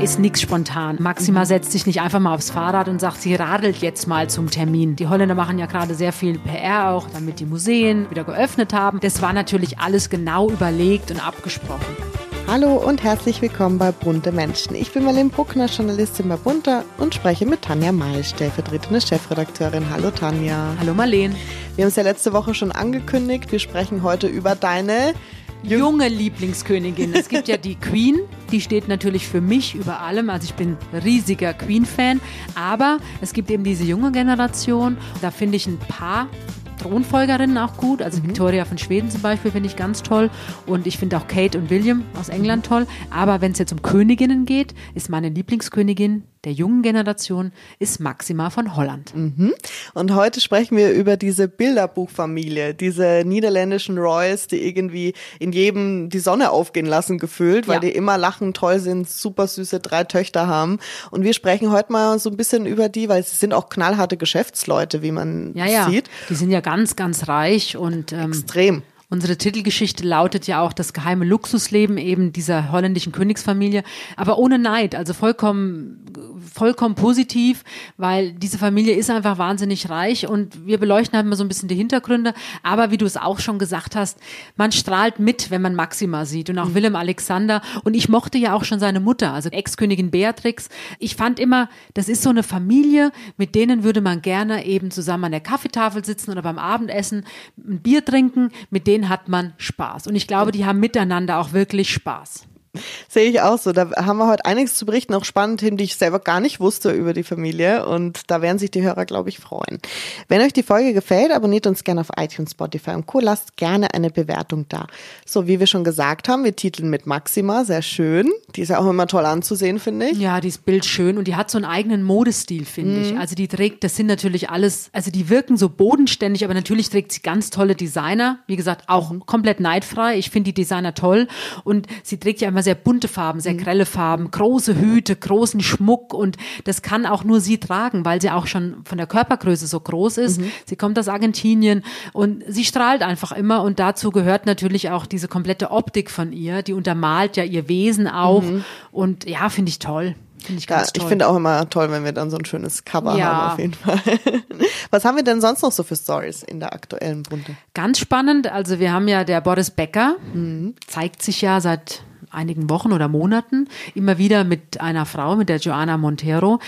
ist nichts spontan. Maxima mhm. setzt sich nicht einfach mal aufs Fahrrad und sagt, sie radelt jetzt mal zum Termin. Die Holländer machen ja gerade sehr viel PR auch, damit die Museen wieder geöffnet haben. Das war natürlich alles genau überlegt und abgesprochen. Hallo und herzlich willkommen bei Bunte Menschen. Ich bin Marlene Bruckner, Journalistin bei Bunte und spreche mit Tanja May, stellvertretende Chefredakteurin. Hallo Tanja. Hallo Marlene. Wir haben es ja letzte Woche schon angekündigt. Wir sprechen heute über deine junge Lieblingskönigin. Es gibt ja die Queen, die steht natürlich für mich über allem. Also ich bin riesiger Queen-Fan. Aber es gibt eben diese junge Generation. Da finde ich ein paar Thronfolgerinnen auch gut. Also mhm. Victoria von Schweden zum Beispiel finde ich ganz toll. Und ich finde auch Kate und William aus England toll. Aber wenn es jetzt um Königinnen geht, ist meine Lieblingskönigin der jungen Generation ist Maxima von Holland. Mhm. Und heute sprechen wir über diese Bilderbuchfamilie, diese niederländischen Royals, die irgendwie in jedem die Sonne aufgehen lassen gefühlt, weil ja. die immer lachen, toll sind, super süße drei Töchter haben. Und wir sprechen heute mal so ein bisschen über die, weil sie sind auch knallharte Geschäftsleute, wie man ja, ja. sieht. Die sind ja ganz, ganz reich und ähm, extrem. Unsere Titelgeschichte lautet ja auch das geheime Luxusleben eben dieser holländischen Königsfamilie, aber ohne Neid, also vollkommen, vollkommen positiv, weil diese Familie ist einfach wahnsinnig reich und wir beleuchten halt mal so ein bisschen die Hintergründe. Aber wie du es auch schon gesagt hast, man strahlt mit, wenn man Maxima sieht und auch mhm. Willem Alexander. Und ich mochte ja auch schon seine Mutter, also Ex-Königin Beatrix. Ich fand immer, das ist so eine Familie, mit denen würde man gerne eben zusammen an der Kaffeetafel sitzen oder beim Abendessen ein Bier trinken, mit denen denen hat man Spaß. Und ich glaube, die haben miteinander auch wirklich Spaß. Sehe ich auch so. Da haben wir heute einiges zu berichten, auch spannend Themen, die ich selber gar nicht wusste über die Familie. Und da werden sich die Hörer, glaube ich, freuen. Wenn euch die Folge gefällt, abonniert uns gerne auf iTunes, Spotify und Co. Lasst gerne eine Bewertung da. So, wie wir schon gesagt haben, wir titeln mit Maxima, sehr schön. Die ist ja auch immer toll anzusehen, finde ich. Ja, die ist bildschön und die hat so einen eigenen Modestil, finde mhm. ich. Also die trägt, das sind natürlich alles, also die wirken so bodenständig, aber natürlich trägt sie ganz tolle Designer. Wie gesagt, auch mhm. komplett neidfrei. Ich finde die Designer toll und sie trägt ja immer sehr bunte Farben, sehr mhm. grelle Farben, große Hüte, großen Schmuck und das kann auch nur sie tragen, weil sie auch schon von der Körpergröße so groß ist. Mhm. Sie kommt aus Argentinien und sie strahlt einfach immer und dazu gehört natürlich auch diese komplette Optik von ihr, die untermalt ja ihr Wesen auch mhm. und ja, finde ich toll. Finde ich ganz ja, toll. Ich finde auch immer toll, wenn wir dann so ein schönes Cover ja. haben, auf jeden Fall. Was haben wir denn sonst noch so für Stories in der aktuellen Bunte? Ganz spannend. Also wir haben ja der Boris Becker, mhm. zeigt sich ja seit einigen Wochen oder Monaten immer wieder mit einer Frau, mit der Joana Montero.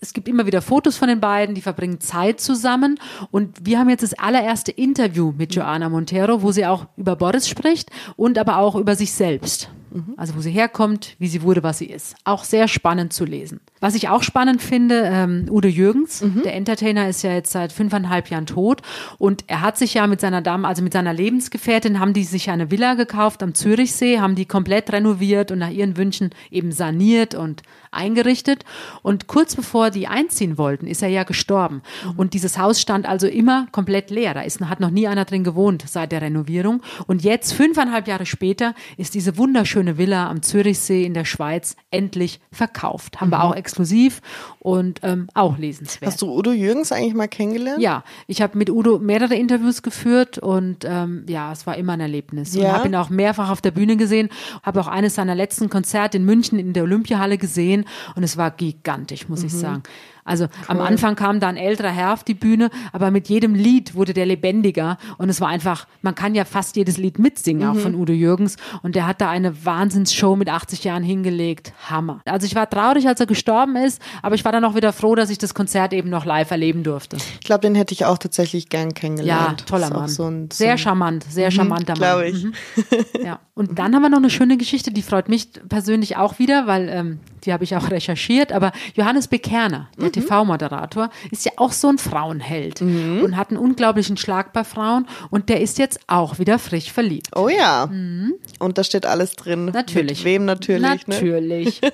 Es gibt immer wieder Fotos von den beiden, die verbringen Zeit zusammen. Und wir haben jetzt das allererste Interview mit Joana Montero, wo sie auch über Boris spricht und aber auch über sich selbst. Mhm. Also wo sie herkommt, wie sie wurde, was sie ist. Auch sehr spannend zu lesen. Was ich auch spannend finde, ähm, Udo Jürgens, mhm. der Entertainer, ist ja jetzt seit fünfeinhalb Jahren tot und er hat sich ja mit seiner Dame, also mit seiner Lebensgefährtin, haben die sich eine Villa gekauft am Zürichsee, haben die komplett renoviert und nach ihren Wünschen eben saniert und eingerichtet. Und kurz bevor die einziehen wollten, ist er ja gestorben. Mhm. Und dieses Haus stand also immer komplett leer. Da ist, hat noch nie einer drin gewohnt seit der Renovierung. Und jetzt, fünfeinhalb Jahre später, ist diese wunderschöne Villa am Zürichsee in der Schweiz endlich verkauft. Haben mhm. wir auch exklusiv und ähm, auch lesenswert. Hast du Udo Jürgens eigentlich mal kennengelernt? Ja, ich habe mit Udo mehrere Interviews geführt und ähm, ja, es war immer ein Erlebnis. Ja. Und habe ihn auch mehrfach auf der Bühne gesehen, habe auch eines seiner letzten Konzerte in München in der Olympiahalle gesehen und es war gigantisch, muss mhm. ich sagen. Also cool. am Anfang kam da ein älterer Herr auf die Bühne, aber mit jedem Lied wurde der lebendiger und es war einfach, man kann ja fast jedes Lied mitsingen, mhm. auch von Udo Jürgens und der hat da eine Wahnsinnsshow mit 80 Jahren hingelegt. Hammer. Also ich war traurig, als er gestorben ist, aber ich war dann auch wieder froh, dass ich das Konzert eben noch live erleben durfte. Ich glaube, den hätte ich auch tatsächlich gern kennengelernt. Ja, toller Mann. So ein, so sehr charmant, sehr mhm, charmanter Mann. Glaube ich. Mhm. Ja. Und dann haben wir noch eine schöne Geschichte, die freut mich persönlich auch wieder, weil ähm, die habe ich auch recherchiert, aber Johannes Bekerner, der mhm. TV-Moderator, ist ja auch so ein Frauenheld mhm. und hat einen unglaublichen Schlag bei Frauen und der ist jetzt auch wieder frisch verliebt. Oh ja. Mhm. Und da steht alles drin. Natürlich. Mit wem natürlich. Ne? Natürlich. Ne?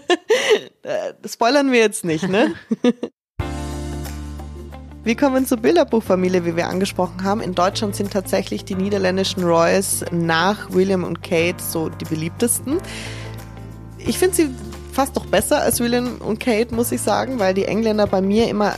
spoilern wir jetzt nicht, ne? Wir kommen zur Bilderbuchfamilie, wie wir angesprochen haben. In Deutschland sind tatsächlich die niederländischen Royals nach William und Kate so die beliebtesten. Ich finde sie fast noch besser als William und Kate, muss ich sagen, weil die Engländer bei mir immer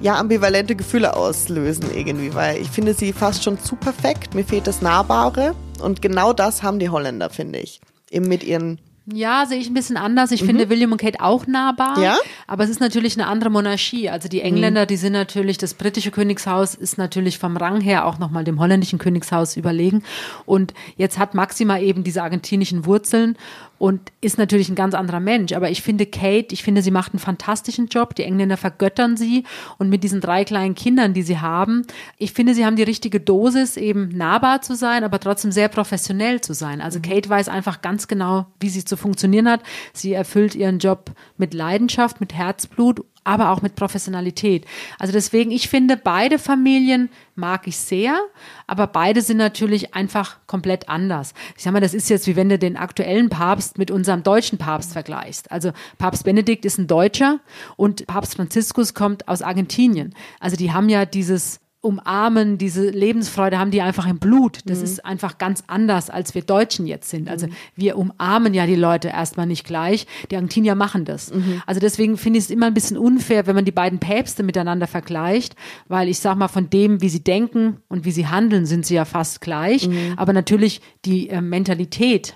ja ambivalente Gefühle auslösen irgendwie, weil ich finde sie fast schon zu perfekt. Mir fehlt das Nahbare und genau das haben die Holländer, finde ich. Eben mit ihren Ja, sehe ich ein bisschen anders. Ich mhm. finde William und Kate auch nahbar. Ja. Aber es ist natürlich eine andere Monarchie. Also die Engländer, mhm. die sind natürlich, das britische Königshaus ist natürlich vom Rang her auch nochmal dem holländischen Königshaus überlegen. Und jetzt hat Maxima eben diese argentinischen Wurzeln und ist natürlich ein ganz anderer Mensch. Aber ich finde Kate, ich finde, sie macht einen fantastischen Job. Die Engländer vergöttern sie und mit diesen drei kleinen Kindern, die sie haben, ich finde, sie haben die richtige Dosis, eben nahbar zu sein, aber trotzdem sehr professionell zu sein. Also mhm. Kate weiß einfach ganz genau, wie sie zu funktionieren hat. Sie erfüllt ihren Job mit Leidenschaft, mit Herzblut aber auch mit Professionalität. Also deswegen, ich finde, beide Familien mag ich sehr, aber beide sind natürlich einfach komplett anders. Ich sag mal, das ist jetzt wie wenn du den aktuellen Papst mit unserem deutschen Papst vergleichst. Also Papst Benedikt ist ein Deutscher und Papst Franziskus kommt aus Argentinien. Also die haben ja dieses umarmen, diese Lebensfreude haben die einfach im Blut. Das mhm. ist einfach ganz anders, als wir Deutschen jetzt sind. Also mhm. wir umarmen ja die Leute erstmal nicht gleich. Die Argentinier machen das. Mhm. Also deswegen finde ich es immer ein bisschen unfair, wenn man die beiden Päpste miteinander vergleicht, weil ich sag mal, von dem, wie sie denken und wie sie handeln, sind sie ja fast gleich. Mhm. Aber natürlich die äh, Mentalität,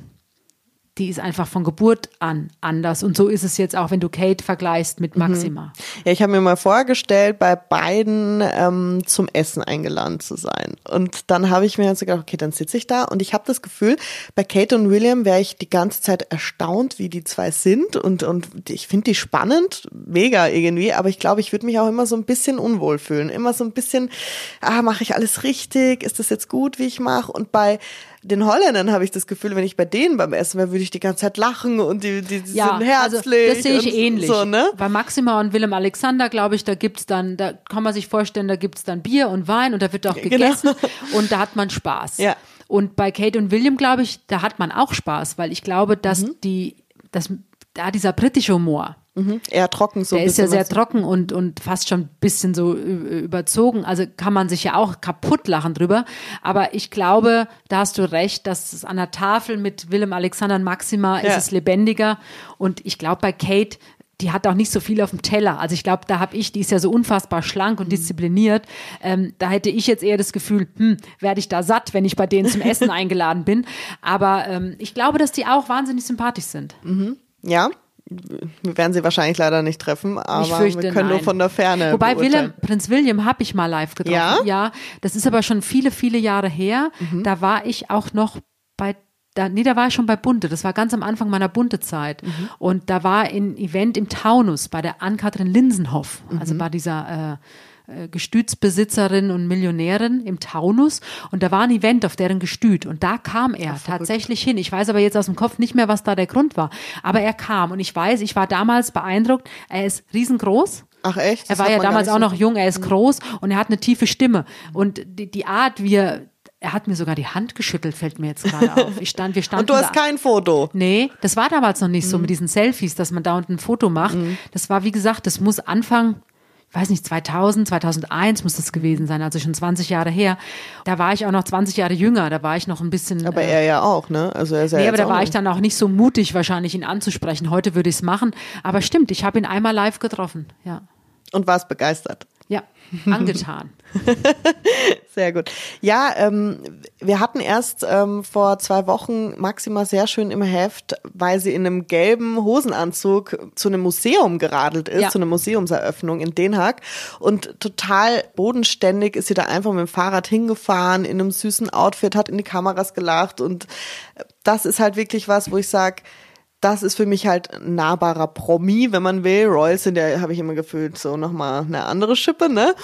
die ist einfach von Geburt an anders. Und so ist es jetzt auch, wenn du Kate vergleichst mit mhm. Maxima. Ja, ich habe mir mal vorgestellt, bei beiden ähm, zum Essen eingeladen zu sein. Und dann habe ich mir jetzt gedacht, okay, dann sitze ich da und ich habe das Gefühl, bei Kate und William wäre ich die ganze Zeit erstaunt, wie die zwei sind. Und, und ich finde die spannend, mega irgendwie, aber ich glaube, ich würde mich auch immer so ein bisschen unwohl fühlen. Immer so ein bisschen, ah, mache ich alles richtig? Ist das jetzt gut, wie ich mache? Und bei den Holländern habe ich das Gefühl, wenn ich bei denen beim Essen wäre, würde ich die ganze Zeit lachen und die, die, die ja, sind herzlich. Also das sehe ich ähnlich. So, ne? Bei Maxima und Willem Alexander, glaube ich, da gibt's dann, da kann man sich vorstellen, da gibt's dann Bier und Wein und da wird auch genau. gegessen genau. und da hat man Spaß. Ja. Und bei Kate und William, glaube ich, da hat man auch Spaß, weil ich glaube, dass mhm. die, dass da dieser britische Humor, Mhm. Eher trocken so. Der ist ja sehr trocken und, und fast schon ein bisschen so überzogen. Also kann man sich ja auch kaputt lachen drüber. Aber ich glaube, da hast du recht, dass es an der Tafel mit Willem Alexander und Maxima ja. ist es lebendiger. Und ich glaube, bei Kate die hat auch nicht so viel auf dem Teller. Also ich glaube, da habe ich, die ist ja so unfassbar schlank und mhm. diszipliniert. Ähm, da hätte ich jetzt eher das Gefühl, hm, werde ich da satt, wenn ich bei denen zum Essen eingeladen bin. Aber ähm, ich glaube, dass die auch wahnsinnig sympathisch sind. Mhm. Ja, wir werden sie wahrscheinlich leider nicht treffen, aber fürchte, wir können nein. nur von der Ferne. Wobei Willem, Prinz William habe ich mal live getroffen. Ja? ja, das ist aber schon viele, viele Jahre her. Mhm. Da war ich auch noch bei da, nee, da war ich schon bei Bunte. Das war ganz am Anfang meiner Bunte-Zeit. Mhm. Und da war ein Event im Taunus bei der Ann-Kathrin Linsenhoff, also mhm. bei dieser äh, Gestütsbesitzerin und Millionärin im Taunus und da war ein Event auf deren Gestüt und da kam er Ach, tatsächlich hin. Ich weiß aber jetzt aus dem Kopf nicht mehr, was da der Grund war, aber er kam und ich weiß, ich war damals beeindruckt. Er ist riesengroß. Ach echt? Das er war ja damals auch noch jung, er ist mhm. groß und er hat eine tiefe Stimme und die, die Art, wie er er hat mir sogar die Hand geschüttelt, fällt mir jetzt gerade auf. Ich stand, wir standen Und du hast kein Foto? Nee, das war damals noch nicht mhm. so mit diesen Selfies, dass man da unten ein Foto macht. Mhm. Das war, wie gesagt, das muss Anfang weiß nicht, 2000, 2001 muss das gewesen sein, also schon 20 Jahre her. Da war ich auch noch 20 Jahre jünger, da war ich noch ein bisschen. Aber äh, er ja auch, ne? Also er ist ja nee, aber da war ich dann auch nicht so mutig, wahrscheinlich ihn anzusprechen. Heute würde ich es machen. Aber stimmt, ich habe ihn einmal live getroffen, ja. Und warst begeistert? Ja, angetan. sehr gut. Ja, ähm, wir hatten erst ähm, vor zwei Wochen Maxima sehr schön im Heft, weil sie in einem gelben Hosenanzug zu einem Museum geradelt ist, ja. zu einer Museumseröffnung in Den Haag. Und total bodenständig ist sie da einfach mit dem Fahrrad hingefahren, in einem süßen Outfit, hat in die Kameras gelacht. Und das ist halt wirklich was, wo ich sage, das ist für mich halt nahbarer Promi, wenn man will. Royals sind ja, habe ich immer gefühlt, so nochmal eine andere Schippe, ne?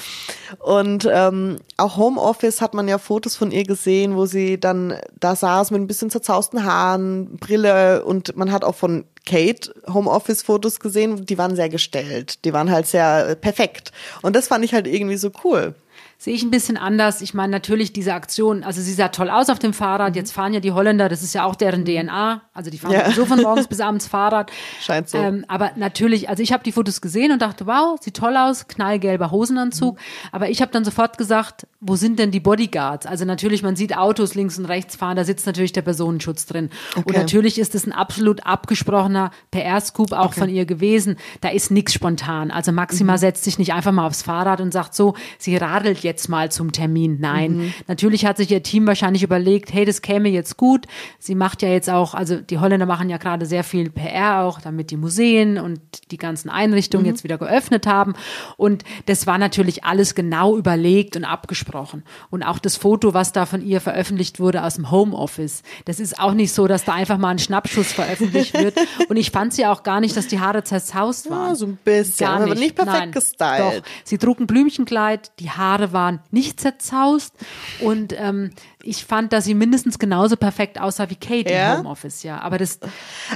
Und ähm, auch Homeoffice hat man ja Fotos von ihr gesehen, wo sie dann da saß mit ein bisschen zerzausten Haaren, Brille und man hat auch von Kate Homeoffice-Fotos gesehen, die waren sehr gestellt. Die waren halt sehr perfekt. Und das fand ich halt irgendwie so cool sehe ich ein bisschen anders. Ich meine, natürlich diese Aktion, also sie sah toll aus auf dem Fahrrad. Mhm. Jetzt fahren ja die Holländer, das ist ja auch deren DNA. Also die fahren ja. so von morgens bis abends Fahrrad. Scheint so. Ähm, aber natürlich, also ich habe die Fotos gesehen und dachte, wow, sieht toll aus, knallgelber Hosenanzug. Mhm. Aber ich habe dann sofort gesagt, wo sind denn die Bodyguards? Also natürlich, man sieht Autos links und rechts fahren, da sitzt natürlich der Personenschutz drin. Okay. Und natürlich ist es ein absolut abgesprochener PR-Scoop auch okay. von ihr gewesen. Da ist nichts spontan. Also Maxima mhm. setzt sich nicht einfach mal aufs Fahrrad und sagt so, sie radelt jetzt mal zum Termin. Nein. Mhm. Natürlich hat sich ihr Team wahrscheinlich überlegt, hey, das käme jetzt gut. Sie macht ja jetzt auch, also die Holländer machen ja gerade sehr viel PR auch, damit die Museen und die ganzen Einrichtungen mhm. jetzt wieder geöffnet haben. Und das war natürlich alles genau überlegt und abgesprochen gesprochen. Und auch das Foto, was da von ihr veröffentlicht wurde aus dem Homeoffice, das ist auch nicht so, dass da einfach mal ein Schnappschuss veröffentlicht wird. Und ich fand sie auch gar nicht, dass die Haare zerzaust waren. Ja, so ein bisschen, gar nicht. aber nicht perfekt Nein, gestylt. Doch. Sie trug ein Blümchenkleid, die Haare waren nicht zerzaust. Und ähm, ich fand, dass sie mindestens genauso perfekt aussah wie Kate ja? im Homeoffice, ja. Aber das,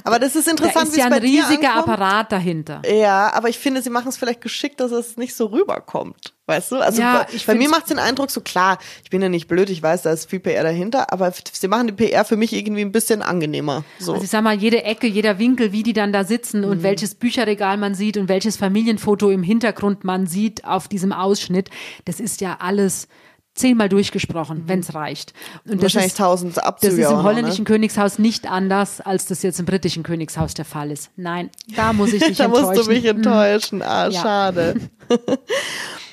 aber das ist interessant, da ist ja ein riesiger Apparat dahinter. Ja, aber ich finde, sie machen es vielleicht geschickt, dass es nicht so rüberkommt. Weißt du? Also ja, bei, bei mir macht es den Eindruck so klar, ich bin ja nicht blöd, ich weiß, da ist viel PR dahinter, aber sie machen die PR für mich irgendwie ein bisschen angenehmer. So. Also ich sag mal, jede Ecke, jeder Winkel, wie die dann da sitzen mhm. und welches Bücherregal man sieht und welches Familienfoto im Hintergrund man sieht auf diesem Ausschnitt, das ist ja alles zehnmal durchgesprochen, mhm. wenn es reicht. Und Wahrscheinlich tausend Abzüge. Das ist im holländischen ne? Königshaus nicht anders, als das jetzt im britischen Königshaus der Fall ist. Nein, da muss ich dich da enttäuschen. Da musst du mich enttäuschen. Ah, ja. schade.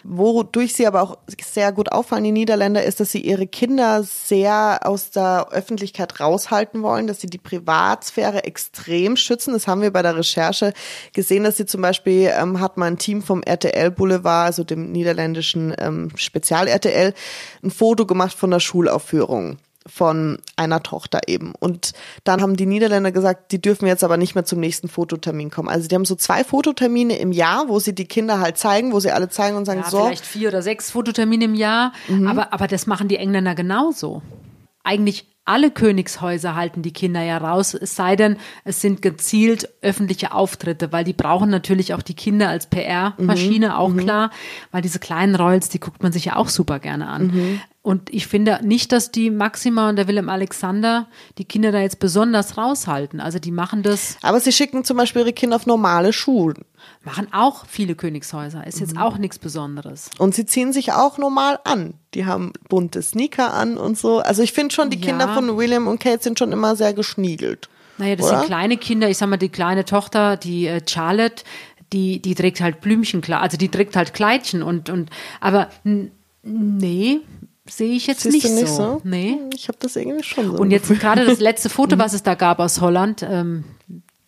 Wodurch sie aber auch sehr gut auffallen, die Niederländer, ist, dass sie ihre Kinder sehr aus der Öffentlichkeit raushalten wollen, dass sie die Privatsphäre extrem schützen. Das haben wir bei der Recherche gesehen, dass sie zum Beispiel ähm, hat man ein Team vom RTL Boulevard, also dem niederländischen ähm, Spezial-RTL, ein Foto gemacht von der Schulaufführung von einer Tochter eben. Und dann haben die Niederländer gesagt, die dürfen jetzt aber nicht mehr zum nächsten Fototermin kommen. Also die haben so zwei Fototermine im Jahr, wo sie die Kinder halt zeigen, wo sie alle zeigen und sagen, ja, so. Vielleicht vier oder sechs Fototermine im Jahr, mhm. aber, aber das machen die Engländer genauso. Eigentlich alle Königshäuser halten die Kinder ja raus, es sei denn, es sind gezielt öffentliche Auftritte, weil die brauchen natürlich auch die Kinder als PR-Maschine, mhm. auch mhm. klar, weil diese kleinen Royals, die guckt man sich ja auch super gerne an. Mhm. Und ich finde nicht, dass die Maxima und der Willem Alexander die Kinder da jetzt besonders raushalten. Also die machen das. Aber sie schicken zum Beispiel ihre Kinder auf normale Schulen. Machen auch viele Königshäuser. Ist jetzt mhm. auch nichts Besonderes. Und sie ziehen sich auch normal an. Die haben bunte Sneaker an und so. Also ich finde schon, die ja. Kinder von William und Kate sind schon immer sehr geschniegelt. Naja, das oder? sind kleine Kinder. Ich sag mal, die kleine Tochter, die äh, Charlotte, die, die trägt halt Blümchen, also die trägt halt Kleidchen und, und, aber nee, sehe ich jetzt nicht, nicht, so. so. Nee. Hm, ich habe das irgendwie schon so. Und jetzt gerade das letzte Foto, was es da gab aus Holland, ähm,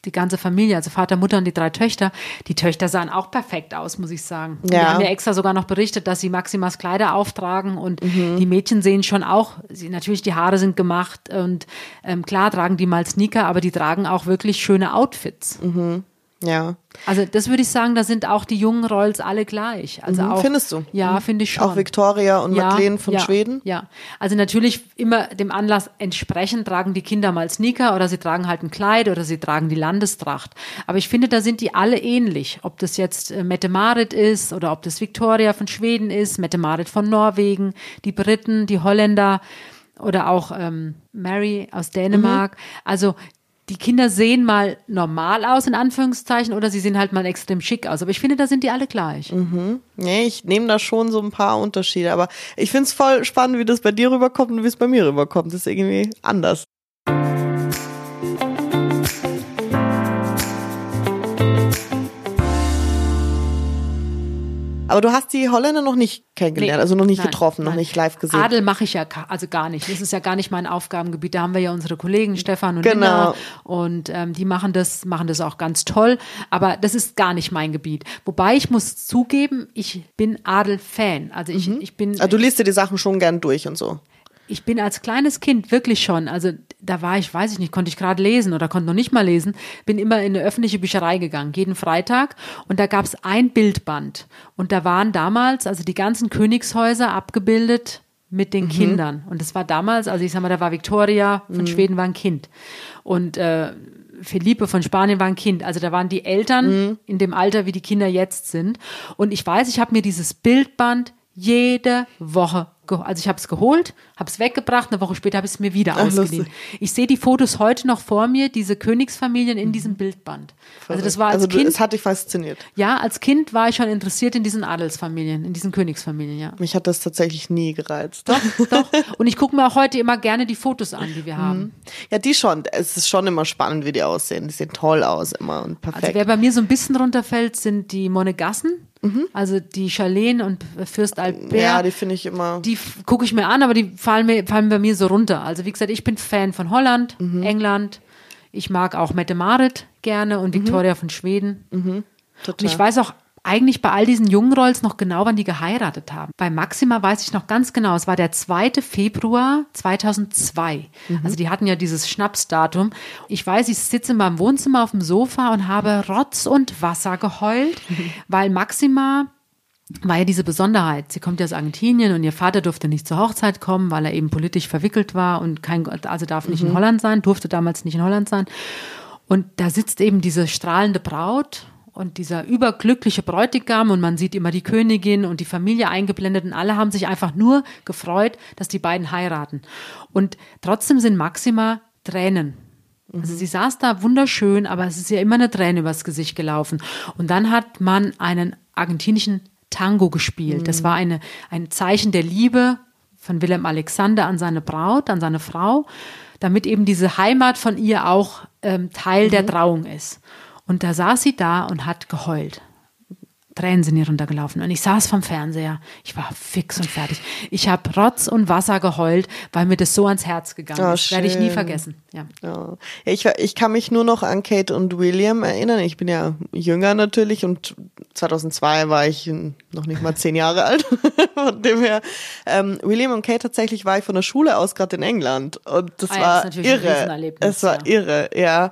die ganze Familie, also Vater, Mutter und die drei Töchter, die Töchter sahen auch perfekt aus, muss ich sagen. Ja. Wir haben ja extra sogar noch berichtet, dass sie Maximas Kleider auftragen und mhm. die Mädchen sehen schon auch, sie, natürlich die Haare sind gemacht und ähm, klar tragen die mal Sneaker, aber die tragen auch wirklich schöne Outfits. Mhm. Ja. Also das würde ich sagen, da sind auch die jungen Rolls alle gleich. Also mhm, auch, Findest du? Ja, mhm. finde ich schon. Auch Victoria und ja, Madeleine von ja, Schweden? Ja, also natürlich immer dem Anlass entsprechend tragen die Kinder mal Sneaker oder sie tragen halt ein Kleid oder sie tragen die Landestracht. Aber ich finde, da sind die alle ähnlich. Ob das jetzt äh, Mette Marit ist oder ob das Victoria von Schweden ist, Mette Marit von Norwegen, die Briten, die Holländer oder auch ähm, Mary aus Dänemark. Mhm. Also die Kinder sehen mal normal aus, in Anführungszeichen, oder sie sehen halt mal extrem schick aus. Aber ich finde, da sind die alle gleich. Mhm. Nee, ich nehme da schon so ein paar Unterschiede. Aber ich finde es voll spannend, wie das bei dir rüberkommt und wie es bei mir rüberkommt. Das ist irgendwie anders. Aber du hast die Holländer noch nicht kennengelernt, nee, also noch nicht nein, getroffen, nein. noch nicht live gesehen. Adel mache ich ja also gar nicht. Das ist ja gar nicht mein Aufgabengebiet. Da haben wir ja unsere Kollegen Stefan und genau. Nina und ähm, die machen das, machen das auch ganz toll. Aber das ist gar nicht mein Gebiet. Wobei ich muss zugeben, ich bin Adel-Fan. Also ich, mhm. ich bin. Also du liest dir die Sachen schon gern durch und so ich bin als kleines Kind wirklich schon, also da war ich, weiß ich nicht, konnte ich gerade lesen oder konnte noch nicht mal lesen, bin immer in eine öffentliche Bücherei gegangen, jeden Freitag und da gab es ein Bildband und da waren damals also die ganzen Königshäuser abgebildet mit den mhm. Kindern und das war damals, also ich sag mal, da war Victoria von mhm. Schweden war ein Kind und äh, Felipe von Spanien war ein Kind. Also da waren die Eltern mhm. in dem Alter, wie die Kinder jetzt sind. Und ich weiß, ich habe mir dieses Bildband jede Woche Also ich habe es geholt, habe es weggebracht, eine Woche später habe ich es mir wieder Ach, ausgeliehen. Ich sehe die Fotos heute noch vor mir, diese Königsfamilien in mhm. diesem Bildband. Also das war als also Kind. Es hat dich fasziniert. Ja, als Kind war ich schon interessiert in diesen Adelsfamilien, in diesen Königsfamilien, ja. Mich hat das tatsächlich nie gereizt. Doch, doch. Und ich gucke mir auch heute immer gerne die Fotos an, die wir haben. Mhm. Ja, die schon. Es ist schon immer spannend, wie die aussehen. Die sehen toll aus immer und perfekt. Also wer bei mir so ein bisschen runterfällt, sind die Monegassen. Mhm. Also die Charlene und Fürst Albert. Ja, die finde ich immer. Die gucke ich mir an, aber die fallen, mir, fallen bei mir so runter. Also wie gesagt, ich bin Fan von Holland, mhm. England. Ich mag auch Mette Marit gerne und mhm. Victoria von Schweden. Mhm. Und ich weiß auch eigentlich bei all diesen jungen Rolls noch genau, wann die geheiratet haben. Bei Maxima weiß ich noch ganz genau, es war der 2. Februar 2002. Mhm. Also die hatten ja dieses Schnapsdatum. Ich weiß, ich sitze in meinem Wohnzimmer auf dem Sofa und habe Rotz und Wasser geheult, mhm. weil Maxima war ja diese Besonderheit. Sie kommt ja aus Argentinien und ihr Vater durfte nicht zur Hochzeit kommen, weil er eben politisch verwickelt war und kein, also darf nicht mhm. in Holland sein, durfte damals nicht in Holland sein. Und da sitzt eben diese strahlende Braut und dieser überglückliche Bräutigam und man sieht immer die Königin und die Familie eingeblendet und alle haben sich einfach nur gefreut, dass die beiden heiraten. Und trotzdem sind Maxima Tränen. Also sie saß da wunderschön, aber es ist ja immer eine Träne übers Gesicht gelaufen. Und dann hat man einen argentinischen Tango gespielt. Das war eine, ein Zeichen der Liebe von Wilhelm Alexander an seine Braut, an seine Frau, damit eben diese Heimat von ihr auch ähm, Teil mhm. der Trauung ist. Und da saß sie da und hat geheult. Tränen sind ihr runtergelaufen. Und ich saß vom Fernseher. Ich war fix und fertig. Ich habe Rotz und Wasser geheult, weil mir das so ans Herz gegangen oh, ist. Werde ich nie vergessen. Ja. ja. Ich, ich kann mich nur noch an Kate und William erinnern. Ich bin ja jünger natürlich und 2002 war ich noch nicht mal zehn Jahre alt. von dem her. Ähm, William und Kate tatsächlich war ich von der Schule aus gerade in England. Und das ah, war das irre. Es war ja. irre, ja.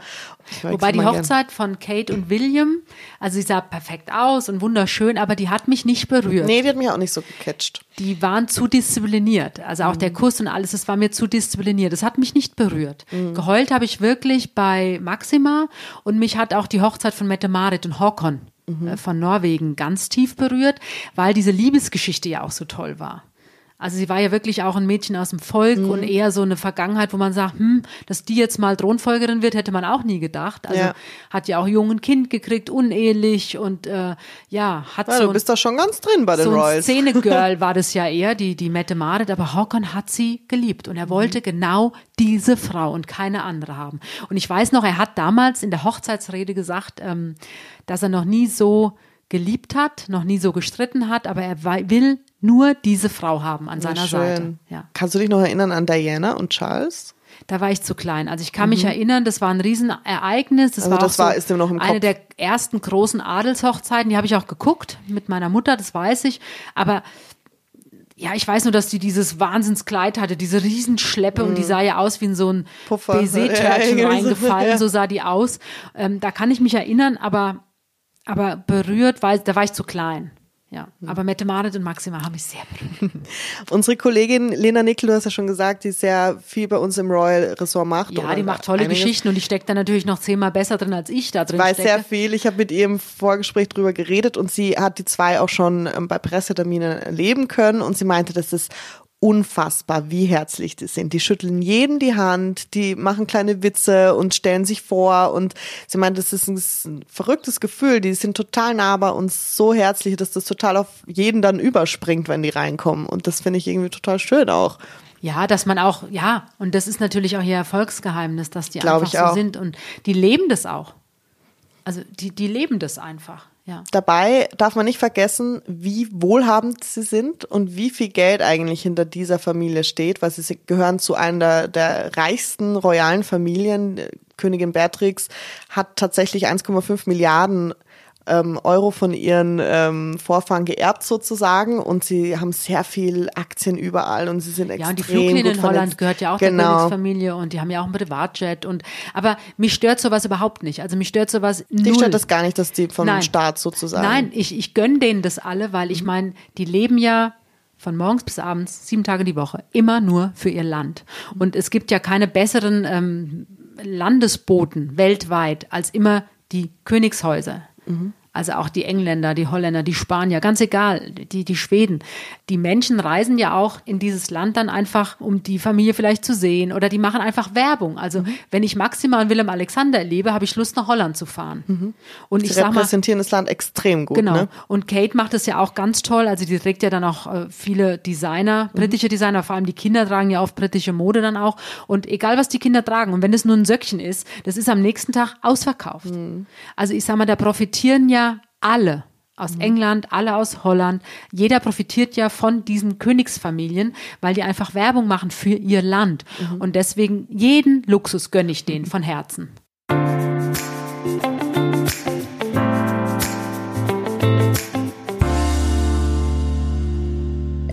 Wobei die Hochzeit gern. von Kate und William, also sie sah perfekt aus und wunderschön, aber die hat mich nicht berührt. Nee, die hat mich auch nicht so gecatcht. Die waren zu diszipliniert. Also auch mhm. der Kuss und alles, das war mir zu diszipliniert. Das hat mich nicht berührt. Mhm. Geheult habe ich wirklich bei Maxima und mich hat auch die Hochzeit von Mette Marit und Håkon mhm. Äh, von Norwegen ganz tief berührt, weil diese Liebesgeschichte ja auch so toll war. Also sie war ja wirklich auch ein Mädchen aus dem Volk mhm. und eher so eine Vergangenheit, wo man sagt, hm, dass die jetzt mal Thronfolgerin wird, hätte man auch nie gedacht. Also ja. hat ja auch jungen Kind gekriegt, unehelich und äh, ja, hat ja, so. Du bist da schon ganz drin bei den so Royals. Szene-Girl war das ja eher, die, die Mette Marit, aber Håkon hat sie geliebt und er wollte mhm. genau diese Frau und keine andere haben. Und ich weiß noch, er hat damals in der Hochzeitsrede gesagt, ähm, dass er noch nie so geliebt hat, noch nie so gestritten hat, aber er will nur diese Frau haben an seiner Seite. Ja. Kannst du dich noch erinnern an Diana und Charles? Da war ich zu klein. Also ich kann mhm. mich erinnern, das war ein Riesenereignis. Das also war, das war so eine der ersten großen Adelshochzeiten. Die habe ich auch geguckt mit meiner Mutter, das weiß ich. Aber ja, ich weiß nur, dass die dieses Wahnsinnskleid hatte, diese Riesenschleppe mhm. und die mhm. sah ja aus wie in so ein Baiser-Törtchen ja, reingefallen, ja. so sah die aus. Ähm, da kann ich mich erinnern, aber, aber berührt, weil da war ich zu klein. Ja, aber Mette Marit und Maxima haben mich sehr berührt. Unsere Kollegin Lena Nickel, du hast ja schon gesagt, die sehr viel bei uns im Royal Ressort macht. Ja, die macht tolle einiges. Geschichten und die steckt da natürlich noch zehnmal besser drin, als ich da drin Weiß stecke. sehr viel. Ich habe mit ihr im Vorgespräch drüber geredet und sie hat die zwei auch schon ähm, bei Presseterminen erleben können und sie meinte, das ist unfassbar, wie herzlich die sind. Die schütteln jedem die Hand, die machen kleine Witze und stellen sich vor und sie meint, das ist ein, ein verrücktes Gefühl. Die sind total nah bei uns, so herzlich, dass das total auf jeden dann überspringt, wenn die reinkommen. Und das finde ich irgendwie total schön auch. Ja, dass man auch, ja, und das ist natürlich auch ihr Erfolgsgeheimnis, dass die Glaube einfach so sind und die leben das auch. Also die, die leben das einfach. Ja. Dabei darf man nicht vergessen, wie wohlhabend sie sind und wie viel Geld eigentlich hinter dieser Familie steht, weil sie gehören zu einer der, der reichsten royalen Familien. Königin Beatrix hat tatsächlich 1,5 Milliarden ähm, Euro von ihren ähm, Vorfahren geerbt sozusagen und sie haben sehr viel Aktien überall und sie sind extrem Ja, und die Fluglinie in Holland gehört ja auch genau. der Königsfamilie und die haben ja auch ein Privatjet und aber mich stört sowas überhaupt nicht. Also mich stört sowas null. Dich stört das gar nicht, dass die vom Nein. Staat sozusagen. Nein, ich, ich gönne denen das alle, weil ich mhm. meine, die leben ja von morgens bis abends, sieben Tage die Woche, immer nur für ihr Land. Und es gibt ja keine besseren ähm, Landesboten weltweit als immer die Königshäuser. Mhm. Also auch die Engländer, die Holländer, die Spanier, ganz egal, die, die Schweden. Die Menschen reisen ja auch in dieses Land dann einfach, um die Familie vielleicht zu sehen oder die machen einfach Werbung. Also mhm. wenn ich Maxima und Willem Alexander erlebe, habe ich Lust nach Holland zu fahren. Mhm. Und Sie ich repräsentieren mal, das Land extrem gut. Genau. Ne? Und Kate macht es ja auch ganz toll. Also die trägt ja dann auch äh, viele Designer, mhm. britische Designer, vor allem die Kinder tragen ja oft britische Mode dann auch. Und egal was die Kinder tragen und wenn es nur ein Söckchen ist, das ist am nächsten Tag ausverkauft. Mhm. Also ich sag mal, da profitieren ja alle aus mhm. England, alle aus Holland. Jeder profitiert ja von diesen Königsfamilien, weil die einfach Werbung machen für ihr Land. Mhm. Und deswegen jeden Luxus gönne ich denen von Herzen.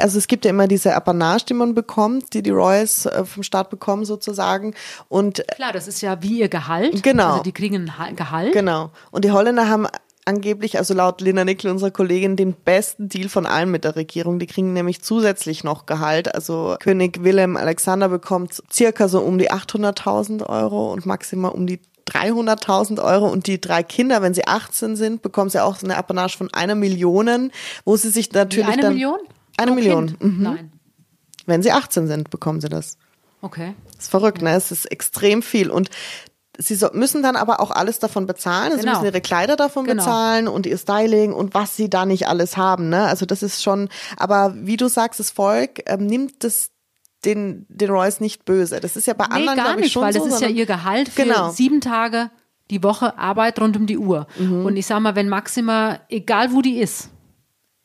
Also es gibt ja immer diese Apanage, die man bekommt, die die Royals äh, vom Staat bekommen sozusagen. Und klar, das ist ja wie ihr Gehalt. Genau. Also die kriegen ein Gehalt. Genau. Und die Holländer haben angeblich, also laut Lina Nickel, unserer Kollegin, den besten Deal von allen mit der Regierung. Die kriegen nämlich zusätzlich noch Gehalt. Also König Willem Alexander bekommt circa so um die 800.000 Euro und maximal um die 300.000 Euro und die drei Kinder, wenn sie 18 sind, bekommen sie auch eine Apanage von einer Million, wo sie sich natürlich eine dann Million? eine Pro Million. Mhm. Nein. Wenn sie 18 sind, bekommen sie das. Okay. Das ist verrückt, ne? Es ist extrem viel und Sie so, müssen dann aber auch alles davon bezahlen. Also genau. Sie müssen ihre Kleider davon genau. bezahlen und ihr Styling und was sie da nicht alles haben. Ne? Also das ist schon, aber wie du sagst, das Volk ähm, nimmt das den, den Royals nicht böse. Das ist ja bei nee, anderen gar nicht, schon weil so, das ist ja ihr Gehalt für genau. sieben Tage die Woche Arbeit rund um die Uhr. Mhm. Und ich sag mal, wenn Maxima, egal wo die ist,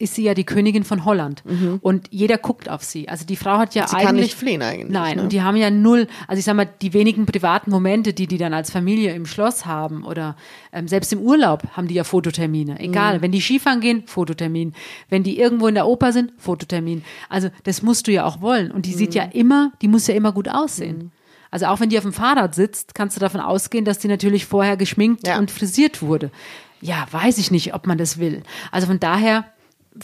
ist sie ja die Königin von Holland mhm. und jeder guckt auf sie. Also die Frau hat ja sie eigentlich kann nicht fliehen eigentlich. Nein, ne? und die haben ja null. Also ich sag mal, die wenigen privaten Momente, die die dann als Familie im Schloss haben oder ähm, selbst im Urlaub haben die ja Fototermine. Egal, mhm. wenn die Skifahren gehen, Fototermin. Wenn die irgendwo in der Oper sind, Fototermin. Also das musst du ja auch wollen. Und die mhm. sieht ja immer, die muss ja immer gut aussehen. Mhm. Also auch wenn die auf dem Fahrrad sitzt, kannst du davon ausgehen, dass die natürlich vorher geschminkt ja. und frisiert wurde. Ja, weiß ich nicht, ob man das will. Also von daher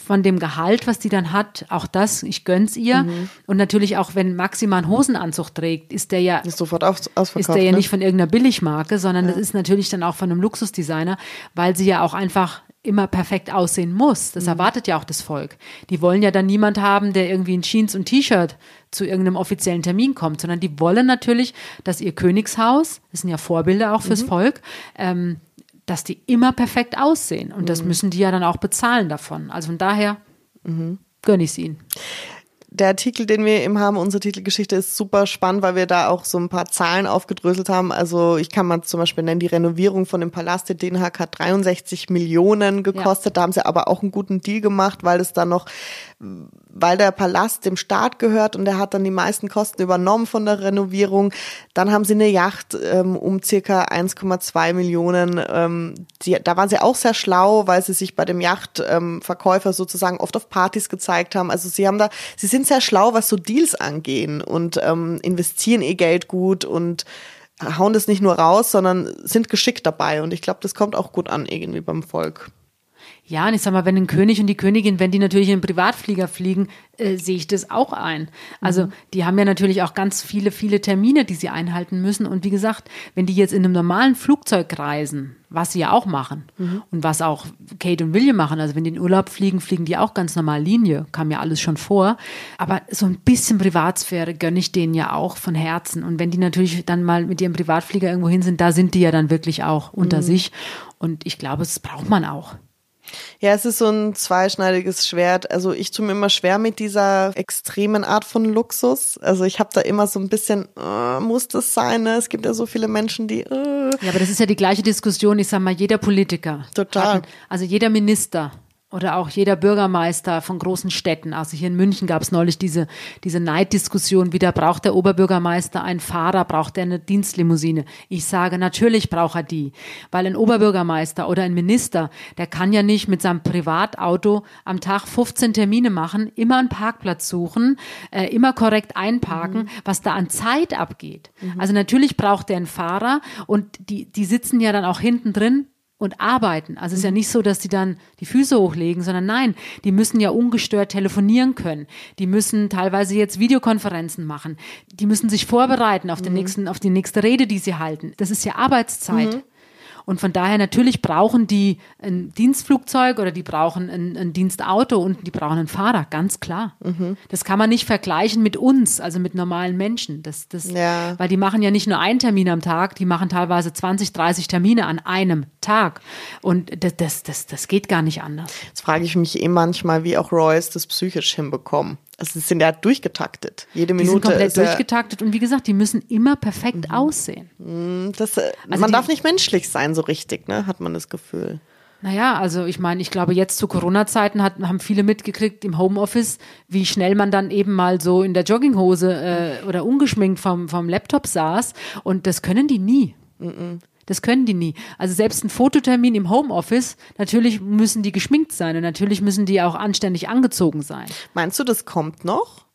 von dem Gehalt, was die dann hat, auch das, ich gönn's ihr. Mhm. Und natürlich auch, wenn Maxima einen Hosenanzug trägt, ist der ja, ist sofort aus, ist der ja ne? nicht von irgendeiner Billigmarke, sondern ja. das ist natürlich dann auch von einem Luxusdesigner, weil sie ja auch einfach immer perfekt aussehen muss. Das mhm. erwartet ja auch das Volk. Die wollen ja dann niemand haben, der irgendwie in Jeans und T-Shirt zu irgendeinem offiziellen Termin kommt, sondern die wollen natürlich, dass ihr Königshaus, das sind ja Vorbilder auch fürs mhm. Volk, ähm, dass die immer perfekt aussehen. Und das mhm. müssen die ja dann auch bezahlen davon. Also von daher mhm. gönne ich es ihnen der Artikel, den wir eben haben, unsere Titelgeschichte ist super spannend, weil wir da auch so ein paar Zahlen aufgedröselt haben. Also ich kann mal zum Beispiel nennen, die Renovierung von dem Palast in Den Haag hat 63 Millionen gekostet. Ja. Da haben sie aber auch einen guten Deal gemacht, weil es dann noch, weil der Palast dem Staat gehört und der hat dann die meisten Kosten übernommen von der Renovierung. Dann haben sie eine Yacht ähm, um circa 1,2 Millionen. Ähm, die, da waren sie auch sehr schlau, weil sie sich bei dem Yachtverkäufer ähm, sozusagen oft auf Partys gezeigt haben. Also sie haben da, sie sind sehr schlau, was so Deals angehen und ähm, investieren ihr Geld gut und hauen das nicht nur raus, sondern sind geschickt dabei. Und ich glaube, das kommt auch gut an irgendwie beim Volk. Ja, und ich sag mal, wenn ein König und die Königin, wenn die natürlich in einen Privatflieger fliegen, äh, sehe ich das auch ein. Also mhm. die haben ja natürlich auch ganz viele, viele Termine, die sie einhalten müssen. Und wie gesagt, wenn die jetzt in einem normalen Flugzeug reisen, was sie ja auch machen mhm. und was auch Kate und William machen, also wenn die in Urlaub fliegen, fliegen die auch ganz normal Linie, kam ja alles schon vor. Aber so ein bisschen Privatsphäre gönne ich denen ja auch von Herzen. Und wenn die natürlich dann mal mit ihrem Privatflieger irgendwo hin sind, da sind die ja dann wirklich auch unter mhm. sich. Und ich glaube, das braucht man auch. Ja, es ist so ein zweischneidiges Schwert. Also ich tue mir immer schwer mit dieser extremen Art von Luxus. Also ich habe da immer so ein bisschen, äh, muss das sein? Ne? Es gibt ja so viele Menschen, die. Äh. Ja, aber das ist ja die gleiche Diskussion. Ich sag mal, jeder Politiker. Total. Hat, also jeder Minister oder auch jeder Bürgermeister von großen Städten. Also hier in München gab es neulich diese, diese Neiddiskussion, wieder braucht der Oberbürgermeister einen Fahrer, braucht er eine Dienstlimousine. Ich sage, natürlich braucht er die, weil ein Oberbürgermeister oder ein Minister, der kann ja nicht mit seinem Privatauto am Tag 15 Termine machen, immer einen Parkplatz suchen, äh, immer korrekt einparken, mhm. was da an Zeit abgeht. Mhm. Also natürlich braucht er einen Fahrer und die, die sitzen ja dann auch hinten drin und arbeiten. Also es ist ja mhm. nicht so, dass die dann die Füße hochlegen, sondern nein, die müssen ja ungestört telefonieren können. Die müssen teilweise jetzt Videokonferenzen machen. Die müssen sich vorbereiten auf den mhm. nächsten, auf die nächste Rede, die sie halten. Das ist ja Arbeitszeit. Mhm. Und von daher natürlich brauchen die ein Dienstflugzeug oder die brauchen ein, ein Dienstauto und die brauchen einen Fahrer, ganz klar. Mhm. Das kann man nicht vergleichen mit uns, also mit normalen Menschen. Das, das, ja. Weil die machen ja nicht nur einen Termin am Tag, die machen teilweise 20, 30 Termine an einem Tag. Und das, das, das, das geht gar nicht anders. Jetzt frage ich mich eh manchmal, wie auch Royce das psychisch hinbekommen. Also sie sind ja durchgetaktet. Jede Minute. Die sind komplett durchgetaktet und wie gesagt, die müssen immer perfekt mhm. aussehen. Mhm, das, äh, also man darf nicht menschlich sein, so richtig, ne? Hat man das Gefühl. Naja, also ich meine, ich glaube, jetzt zu Corona-Zeiten haben viele mitgekriegt im Homeoffice, wie schnell man dann eben mal so in der Jogginghose äh, oder ungeschminkt vom, vom Laptop saß. Und das können die nie. Mhm. Das können die nie. Also selbst ein Fototermin im Homeoffice, natürlich müssen die geschminkt sein und natürlich müssen die auch anständig angezogen sein. Meinst du, das kommt noch?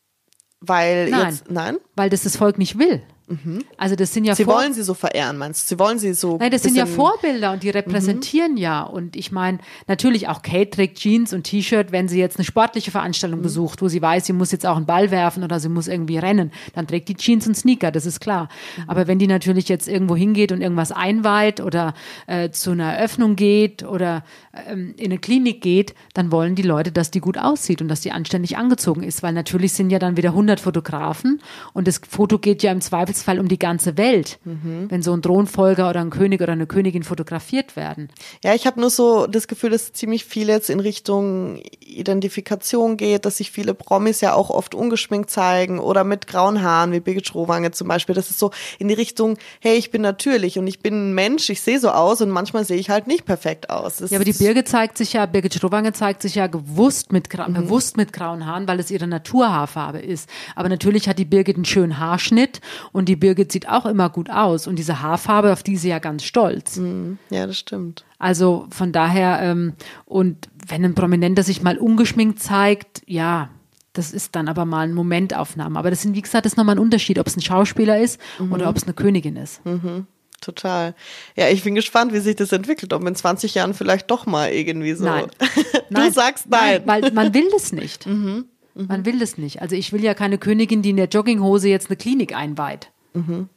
Weil nein, jetzt, nein? Weil das das Volk nicht will. Mhm. Also das sind ja Sie Vor wollen sie so verehren, meinst du? Sie wollen sie so. Nein, das sind ja Vorbilder und die repräsentieren mhm. ja. Und ich meine, natürlich auch Kate trägt Jeans und T-Shirt, wenn sie jetzt eine sportliche Veranstaltung mhm. besucht, wo sie weiß, sie muss jetzt auch einen Ball werfen oder sie muss irgendwie rennen, dann trägt die Jeans und Sneaker, das ist klar. Mhm. Aber wenn die natürlich jetzt irgendwo hingeht und irgendwas einweiht oder äh, zu einer Eröffnung geht oder ähm, in eine Klinik geht, dann wollen die Leute, dass die gut aussieht und dass die anständig angezogen ist, weil natürlich sind ja dann wieder 100 Fotografen und das Foto geht ja im Zweifelsfall um die ganze Welt, mhm. wenn so ein Thronfolger oder ein König oder eine Königin fotografiert werden. Ja, ich habe nur so das Gefühl, dass ziemlich viel jetzt in Richtung Identifikation geht, dass sich viele Promis ja auch oft ungeschminkt zeigen oder mit grauen Haaren, wie Birgit Schrowange zum Beispiel. Das ist so in die Richtung, hey, ich bin natürlich und ich bin ein Mensch, ich sehe so aus und manchmal sehe ich halt nicht perfekt aus. Das ja, aber die Birgit zeigt sich ja, Birgit Schrowange zeigt sich ja gewusst mit, mhm. bewusst mit grauen Haaren, weil es ihre Naturhaarfarbe ist. Aber natürlich hat die Birgit einen schönen Haarschnitt und die Birgit sieht auch immer gut aus. Und diese Haarfarbe, auf die sie ja ganz stolz. Mhm. Ja, das stimmt. Also von daher, ähm, und wenn ein Prominenter sich mal ungeschminkt zeigt, ja, das ist dann aber mal eine Momentaufnahme. Aber das sind, wie gesagt, das ist nochmal ein Unterschied, ob es ein Schauspieler ist mhm. oder ob es eine Königin ist. Mhm total. Ja, ich bin gespannt, wie sich das entwickelt, ob in 20 Jahren vielleicht doch mal irgendwie so. Nein. du nein. sagst nein. nein. Weil man will das nicht. Mhm. Mhm. Man will das nicht. Also ich will ja keine Königin, die in der Jogginghose jetzt eine Klinik einweiht. Mhm.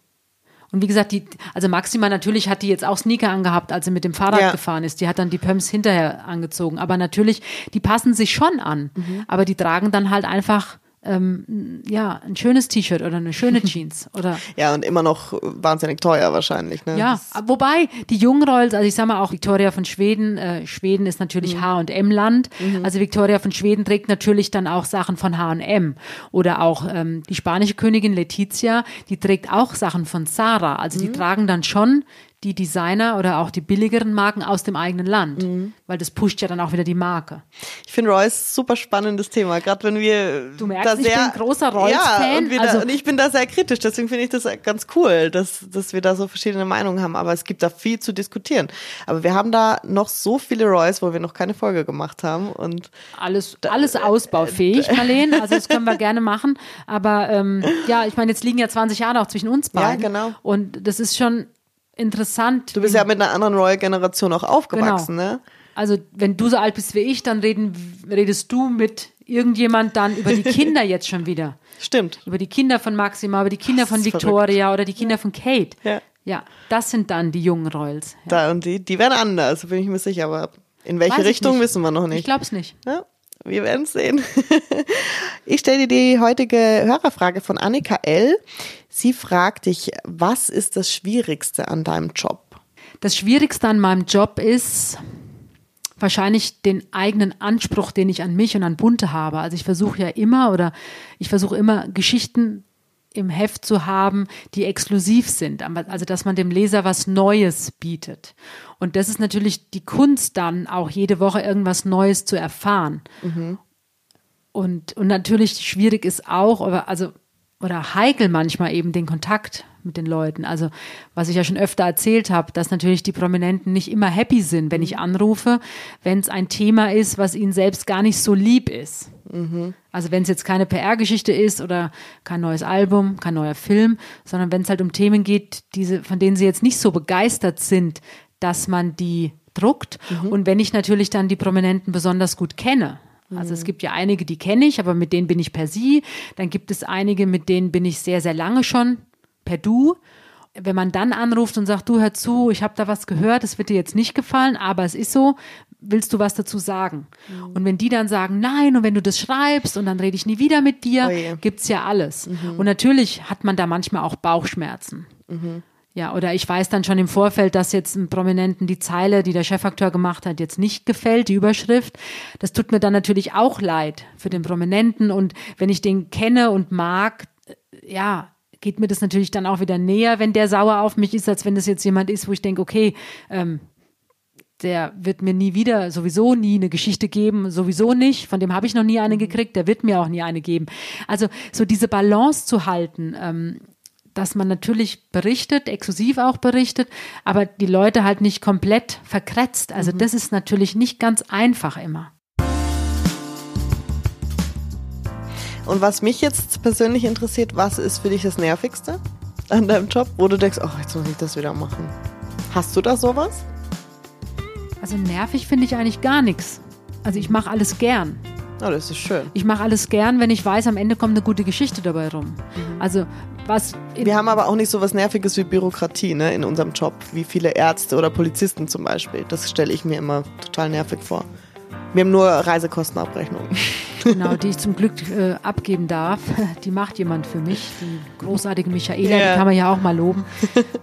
Und wie gesagt, die, also Maxima natürlich hat die jetzt auch Sneaker angehabt, als sie mit dem Fahrrad ja. gefahren ist. Die hat dann die Pumps hinterher angezogen. Aber natürlich, die passen sich schon an. Mhm. Aber die tragen dann halt einfach ähm, ja, ein schönes T-Shirt oder eine schöne Jeans oder. ja, und immer noch wahnsinnig teuer wahrscheinlich, ne? Ja, wobei die Jungrolls, also ich sag mal auch Victoria von Schweden, äh, Schweden ist natürlich mhm. H&M-Land, mhm. also Victoria von Schweden trägt natürlich dann auch Sachen von H&M oder auch ähm, die spanische Königin Letizia, die trägt auch Sachen von Zara, also die mhm. tragen dann schon die Designer oder auch die billigeren Marken aus dem eigenen Land, mhm. weil das pusht ja dann auch wieder die Marke. Ich finde Royce super spannendes Thema, gerade wenn wir du merkst, da sehr, ich bin großer Royce-Fan. Ja, also, und ich bin da sehr kritisch, deswegen finde ich das ganz cool, dass, dass wir da so verschiedene Meinungen haben, aber es gibt da viel zu diskutieren. Aber wir haben da noch so viele Royce, wo wir noch keine Folge gemacht haben und alles, da, alles ausbaufähig, Marlene, also das können wir gerne machen, aber ähm, ja, ich meine, jetzt liegen ja 20 Jahre auch zwischen uns beiden. Ja, genau. Und das ist schon interessant. Du bist ja mit einer anderen Royal-Generation auch aufgewachsen, genau. ne? Also, wenn du so alt bist wie ich, dann reden, redest du mit irgendjemand dann über die Kinder jetzt schon wieder. Stimmt. Über die Kinder von Maxima, über die Kinder von Victoria verrückt. oder die Kinder ja. von Kate. Ja. Ja, das sind dann die jungen Royals. Ja. Da, und die, die werden anders, bin ich mir sicher, aber in welche Weiß Richtung wissen wir noch nicht. Ich glaube es nicht. Ja, wir werden sehen. ich stelle dir die heutige Hörerfrage von Annika L. Sie fragt dich, was ist das Schwierigste an deinem Job? Das Schwierigste an meinem Job ist wahrscheinlich den eigenen Anspruch, den ich an mich und an Bunte habe. Also ich versuche ja immer oder ich versuche immer Geschichten im Heft zu haben, die exklusiv sind. Also dass man dem Leser was Neues bietet. Und das ist natürlich die Kunst dann auch jede Woche irgendwas Neues zu erfahren. Mhm. Und, und natürlich schwierig ist auch, aber also oder heikel manchmal eben den Kontakt mit den Leuten. Also was ich ja schon öfter erzählt habe, dass natürlich die Prominenten nicht immer happy sind, wenn ich anrufe, wenn es ein Thema ist, was ihnen selbst gar nicht so lieb ist. Mhm. Also wenn es jetzt keine PR-Geschichte ist oder kein neues Album, kein neuer Film, sondern wenn es halt um Themen geht, diese, von denen sie jetzt nicht so begeistert sind, dass man die druckt. Mhm. Und wenn ich natürlich dann die Prominenten besonders gut kenne, also es gibt ja einige, die kenne ich, aber mit denen bin ich per Sie. Dann gibt es einige, mit denen bin ich sehr, sehr lange schon per Du. wenn man dann anruft und sagt, du hör zu, ich habe da was gehört, es wird dir jetzt nicht gefallen, aber es ist so, willst du was dazu sagen? Mhm. Und wenn die dann sagen, nein, und wenn du das schreibst und dann rede ich nie wieder mit dir, oh gibt's ja alles. Mhm. Und natürlich hat man da manchmal auch Bauchschmerzen. Mhm. Ja, oder ich weiß dann schon im Vorfeld, dass jetzt einem Prominenten die Zeile, die der Chefakteur gemacht hat, jetzt nicht gefällt, die Überschrift. Das tut mir dann natürlich auch leid für den Prominenten. Und wenn ich den kenne und mag, ja, geht mir das natürlich dann auch wieder näher, wenn der sauer auf mich ist, als wenn das jetzt jemand ist, wo ich denke, okay, ähm, der wird mir nie wieder, sowieso nie eine Geschichte geben, sowieso nicht. Von dem habe ich noch nie eine mhm. gekriegt, der wird mir auch nie eine geben. Also so diese Balance zu halten, ähm, dass man natürlich berichtet, exklusiv auch berichtet, aber die Leute halt nicht komplett verkretzt. Also mhm. das ist natürlich nicht ganz einfach immer. Und was mich jetzt persönlich interessiert, was ist für dich das Nervigste an deinem Job, wo du denkst, oh, jetzt muss ich das wieder machen? Hast du da sowas? Also nervig finde ich eigentlich gar nichts. Also ich mache alles gern. Oh, das ist schön. Ich mache alles gern, wenn ich weiß, am Ende kommt eine gute Geschichte dabei rum. Mhm. Also was. Wir haben aber auch nicht so was Nerviges wie Bürokratie ne, in unserem Job, wie viele Ärzte oder Polizisten zum Beispiel. Das stelle ich mir immer total nervig vor. Wir haben nur Reisekostenabrechnungen. Genau, die ich zum Glück äh, abgeben darf. Die macht jemand für mich, die großartige Michaela, yeah. die kann man ja auch mal loben.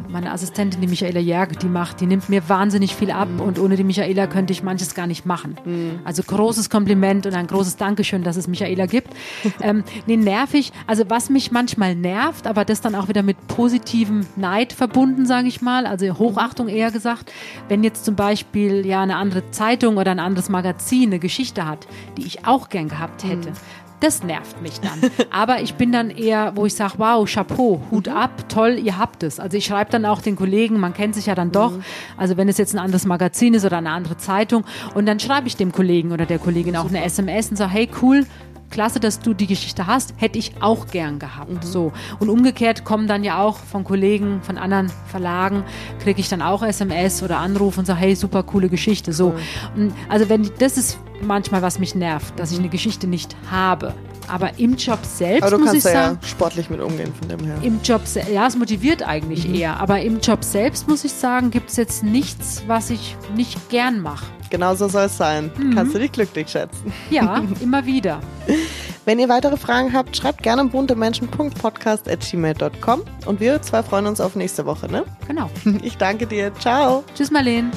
Meine Assistentin, die Michaela Jörg, die macht, die nimmt mir wahnsinnig viel ab mhm. und ohne die Michaela könnte ich manches gar nicht machen. Mhm. Also großes Kompliment und ein großes Dankeschön, dass es Michaela gibt. ähm, nee, nervig, also was mich manchmal nervt, aber das dann auch wieder mit positivem Neid verbunden, sage ich mal, also Hochachtung eher gesagt, wenn jetzt zum Beispiel ja eine andere Zeitung oder ein anderes Magazin eine Geschichte hat, die ich auch gern gehabt gehabt hätte. Mhm. Das nervt mich dann. Aber ich bin dann eher, wo ich sage, wow, Chapeau, Hut mhm. ab, toll, ihr habt es. Also ich schreibe dann auch den Kollegen, man kennt sich ja dann doch. Mhm. Also wenn es jetzt ein anderes Magazin ist oder eine andere Zeitung. Und dann schreibe ich dem Kollegen oder der Kollegin auch eine SMS und sage, hey cool, klasse, dass du die Geschichte hast, hätte ich auch gern gehabt. Mhm. So. Und umgekehrt kommen dann ja auch von Kollegen, von anderen Verlagen, kriege ich dann auch SMS oder Anruf und sage, hey, super coole Geschichte. So. Mhm. Also wenn das ist manchmal, was mich nervt, dass ich eine Geschichte nicht habe. Aber im Job selbst aber du muss kannst ich da sagen, ja sportlich mit umgehen von dem her. Im Job, ja, es motiviert eigentlich mhm. eher. Aber im Job selbst muss ich sagen, gibt es jetzt nichts, was ich nicht gern mache. Genau so soll es sein. Mhm. Kannst du dich glücklich schätzen. Ja, immer wieder. Wenn ihr weitere Fragen habt, schreibt gerne buntemenschen.podcast.gmail.com und wir zwei freuen uns auf nächste Woche, ne? Genau. Ich danke dir. Ciao. Tschüss, Marlene.